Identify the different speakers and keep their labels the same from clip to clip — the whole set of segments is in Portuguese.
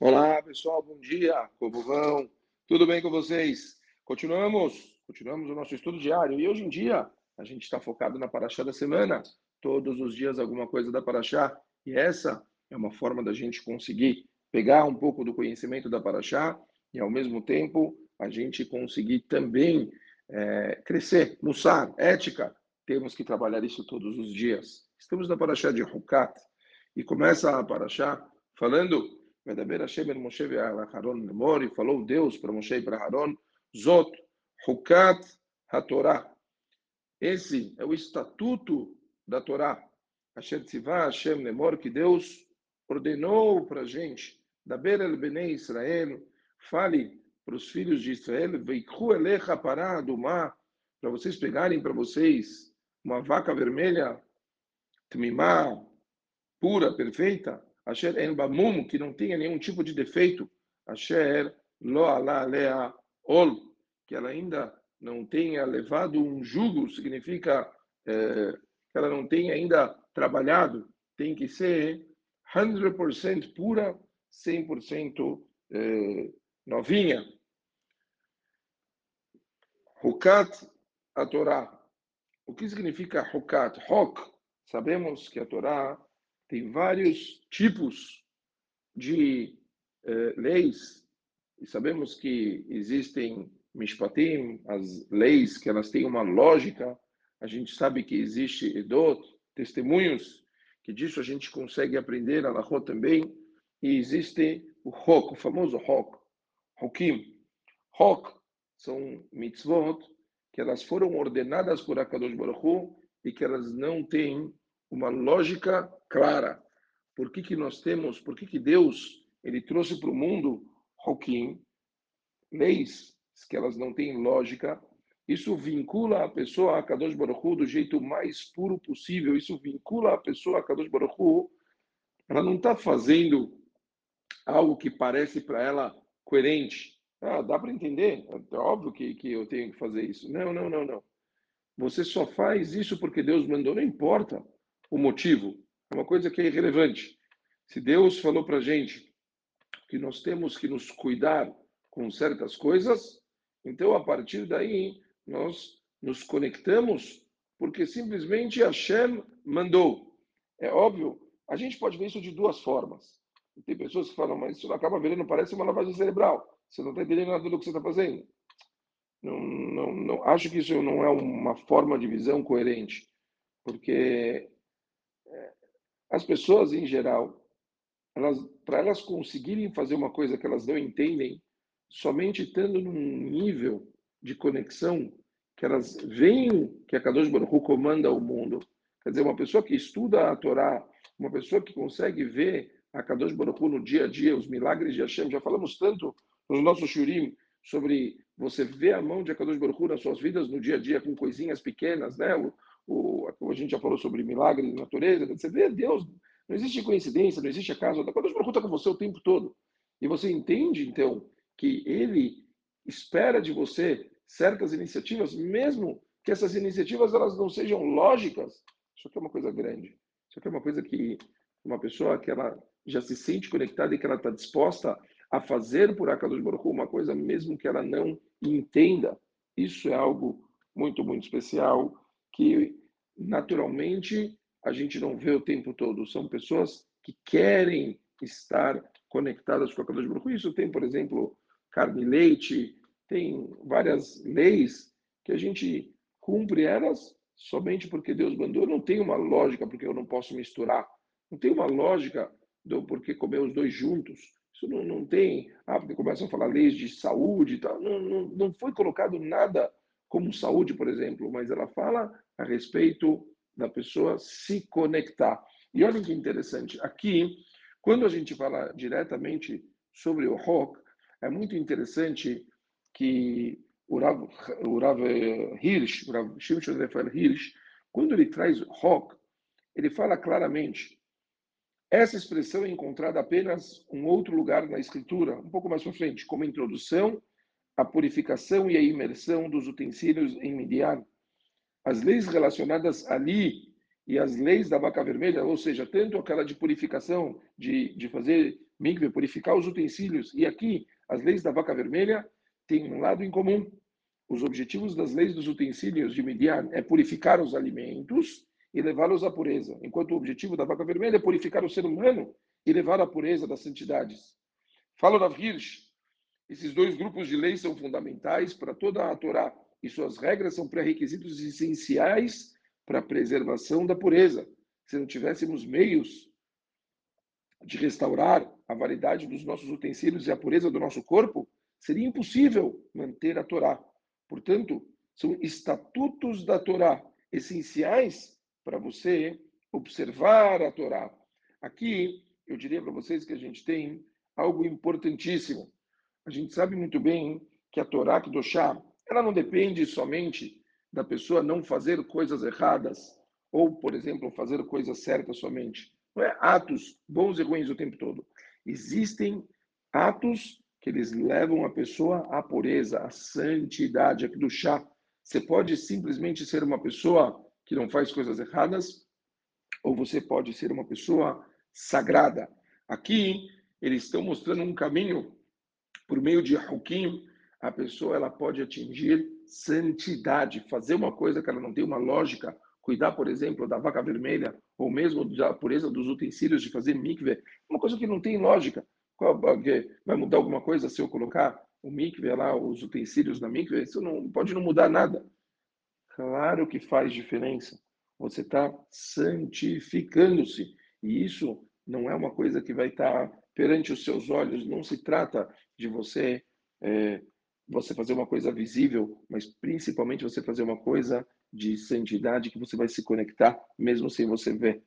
Speaker 1: Olá, pessoal, bom dia. Como vão? Tudo bem com vocês? Continuamos, continuamos o nosso estudo diário. E hoje em dia, a gente está focado na Paraxá da semana. Todos os dias alguma coisa da Paraxá. E essa é uma forma da gente conseguir pegar um pouco do conhecimento da Paraxá e, ao mesmo tempo, a gente conseguir também é, crescer, mussar, ética. Temos que trabalhar isso todos os dias. Estamos na Paraxá de Hukat. E começa a Paraxá falando Medaber Hashem el Moshe ve'Aharon lemor, e falou Deus para Moshe e para Aaron, Zot, Hukat HaTorah. Esse é o estatuto da Torá. Asher Tzivah Hashem lemor, que Deus ordenou para a gente, Daber el Bnei Israel, fale para os filhos de Israel, Veikhu elecha pará mar, para vocês pegarem para vocês uma vaca vermelha, tmimá, pura, perfeita, Asher en bamum, que não tenha nenhum tipo de defeito. Asher lo ala lea ol, que ela ainda não tenha levado um jugo, significa é, que ela não tenha ainda trabalhado. Tem que ser 100% pura, 100% é, novinha. Hukat a Torá. O que significa Hukat? Hok. Sabemos que a Torá tem vários tipos de eh, leis e sabemos que existem mishpatim, as leis que elas têm uma lógica. A gente sabe que existe edot, testemunhos, que disso a gente consegue aprender a Lahot também. E existe o Hok, o famoso Hok, Hokim. Hok são mitzvot que elas foram ordenadas por Akadosh Baruch Hu, e que elas não têm uma lógica clara. Por que, que nós temos, por que, que Deus ele trouxe para o mundo Hokim, leis que elas não têm lógica. Isso vincula a pessoa a Kadosh Baruch Hu do jeito mais puro possível. Isso vincula a pessoa a Kadosh Baruch Hu. Ela não está fazendo algo que parece para ela coerente. Ah, dá para entender? É óbvio que, que eu tenho que fazer isso. Não, não, não, não. Você só faz isso porque Deus mandou, não importa o motivo. É uma coisa que é irrelevante. Se Deus falou para a gente que nós temos que nos cuidar com certas coisas, então a partir daí nós nos conectamos porque simplesmente Hashem mandou. É óbvio, a gente pode ver isso de duas formas. Tem pessoas que falam, mas isso acaba virando, parece uma lavagem cerebral. Você não está entendendo nada do que você está fazendo. Não, não, não, acho que isso não é uma forma de visão coerente, porque as pessoas, em geral, para elas conseguirem fazer uma coisa que elas não entendem, somente estando num nível de conexão que elas veem que a Kadosh Baruch comanda o mundo. Quer dizer, uma pessoa que estuda a Torá, uma pessoa que consegue ver a Kadosh Baruch no dia a dia, os milagres de Hashem, já falamos tanto nos nossos shurim sobre você ver a mão de Akadosh Baruch nas suas vidas no dia a dia com coisinhas pequenas, né? O, a gente já falou sobre milagres de natureza, você vê Deus, não existe coincidência, não existe acaso, Deus está com você o tempo todo. E você entende, então, que Ele espera de você certas iniciativas, mesmo que essas iniciativas elas não sejam lógicas. Isso aqui é uma coisa grande. Isso aqui é uma coisa que uma pessoa que ela já se sente conectada e que ela está disposta a fazer por Akadosh Baruch uma coisa mesmo que ela não entenda. Isso é algo muito, muito especial que naturalmente a gente não vê o tempo todo. São pessoas que querem estar conectadas com a Kadosh Baruch Isso tem, por exemplo, carne e leite, tem várias leis que a gente cumpre elas somente porque Deus mandou. Não tem uma lógica porque eu não posso misturar. Não tem uma lógica do porque comer os dois juntos. Isso não, não tem. Ah, porque começam a falar leis de saúde e tal. Não, não, não foi colocado nada como saúde, por exemplo, mas ela fala a respeito da pessoa se conectar. E olha que interessante, aqui, quando a gente fala diretamente sobre o rock, é muito interessante que o Rav, o Rav Hirsch, o Rav Shimshon Hirsch, quando ele traz rock, ele fala claramente, essa expressão é encontrada apenas em um outro lugar na escritura, um pouco mais para frente, como introdução a purificação e a imersão dos utensílios em Midian, as leis relacionadas ali e as leis da vaca vermelha, ou seja, tanto aquela de purificação, de, de fazer mikve, purificar os utensílios. E aqui, as leis da vaca vermelha têm um lado em comum. Os objetivos das leis dos utensílios de Midian é purificar os alimentos e levá-los à pureza, enquanto o objetivo da vaca vermelha é purificar o ser humano e levar à pureza das santidades. Fala Rav Hirsch, esses dois grupos de leis são fundamentais para toda a Torá e suas regras são pré-requisitos essenciais para a preservação da pureza. Se não tivéssemos meios de restaurar a validade dos nossos utensílios e a pureza do nosso corpo, seria impossível manter a Torá. Portanto, são estatutos da Torá essenciais para você observar a Torá. Aqui, eu diria para vocês que a gente tem algo importantíssimo. A gente sabe muito bem que a Torá Kedoshá, ela não depende somente da pessoa não fazer coisas erradas ou, por exemplo, fazer coisas certas somente. Não é atos bons e ruins o tempo todo. Existem atos que eles levam a pessoa à pureza, à santidade, a do chá. Você pode simplesmente ser uma pessoa que não faz coisas erradas, ou você pode ser uma pessoa sagrada. Aqui eles estão mostrando um caminho por meio de Hukim, a pessoa ela pode atingir santidade, fazer uma coisa que ela não tem uma lógica, cuidar, por exemplo, da vaca vermelha, ou mesmo da pureza dos utensílios de fazer mikve, uma coisa que não tem lógica. Vai mudar alguma coisa se eu colocar o mikve lá, os utensílios da mikve? Isso não pode não mudar nada. Claro que faz diferença. Você está santificando-se. E isso não é uma coisa que vai estar tá perante os seus olhos. Não se trata de você é, você fazer uma coisa visível, mas principalmente você fazer uma coisa de santidade que você vai se conectar mesmo sem você ver.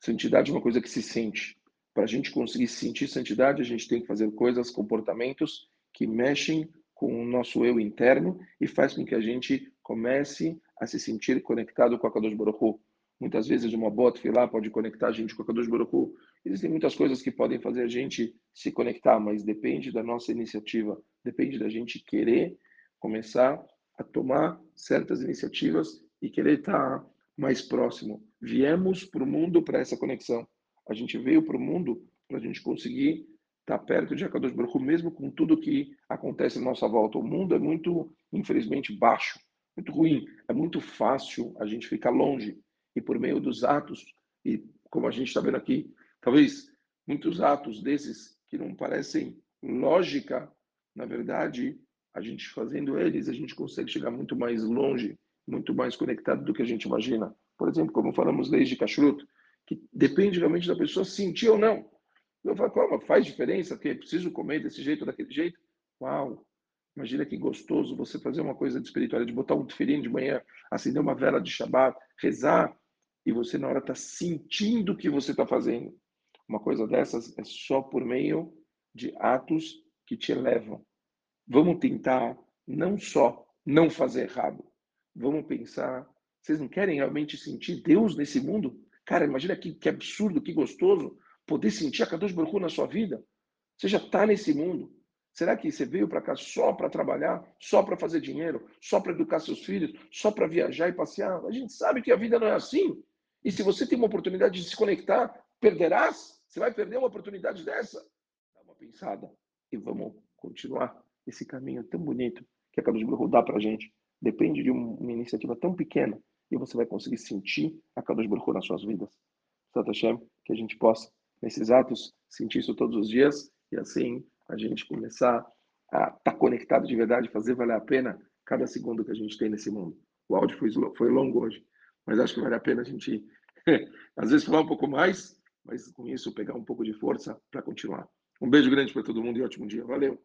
Speaker 1: Santidade é uma coisa que se sente. Para a gente conseguir sentir santidade, a gente tem que fazer coisas, comportamentos que mexem com o nosso eu interno e faz com que a gente comece a se sentir conectado com a Kadosh Baruch Hu. Muitas vezes uma bota lá pode conectar a gente com a Kadosh Baruch Hu. Existem muitas coisas que podem fazer a gente se conectar, mas depende da nossa iniciativa, depende da gente querer começar a tomar certas iniciativas e querer estar mais próximo. Viemos para o mundo para essa conexão. A gente veio para o mundo para a gente conseguir estar perto de Akadosh Baruch mesmo com tudo que acontece à nossa volta. O mundo é muito, infelizmente, baixo, muito ruim. É muito fácil a gente ficar longe. E por meio dos atos, e como a gente está vendo aqui, talvez muitos atos desses que não parecem lógica, na verdade, a gente fazendo eles, a gente consegue chegar muito mais longe, muito mais conectado do que a gente imagina. Por exemplo, como falamos leis de kashrut, que depende realmente da pessoa sentir ou não. Eu falo, como faz diferença, que preciso comer desse jeito daquele jeito? Uau! Imagina que gostoso você fazer uma coisa de espiritualidade, botar um tefilim de manhã, acender uma vela de Shabbat, rezar, e você na hora está sentindo o que você está fazendo. Uma coisa dessas é só por meio de atos que te elevam, Vamos tentar não só não fazer errado, vamos pensar, vocês não querem realmente sentir Deus nesse mundo? Cara, imagina que, que absurdo, que gostoso poder sentir a Kadosh Baruch na sua vida. Você já está nesse mundo. Será que você veio para cá só para trabalhar, só para fazer dinheiro, só para educar seus filhos, só para viajar e passear? A gente sabe que a vida não é assim. E se você tem uma oportunidade de se conectar, perderás? Você vai perder uma oportunidade dessa? Dá uma pensada e vamos continuar esse caminho tão bonito que a Kadosh Baruch dá para a gente. Depende de uma iniciativa tão pequena e você vai conseguir sentir a Kadosh Baruch nas suas vidas. Santa Hashem, que a gente possa, nesses atos, sentir isso todos os dias e assim a gente começar a estar tá conectado de verdade, fazer valer a pena cada segundo que a gente tem nesse mundo. O áudio foi, foi longo hoje, mas acho que vale a pena a gente, às vezes, falar um pouco mais, mas com isso pegar um pouco de força para continuar. Um beijo grande para todo mundo e ótimo dia. Valeu!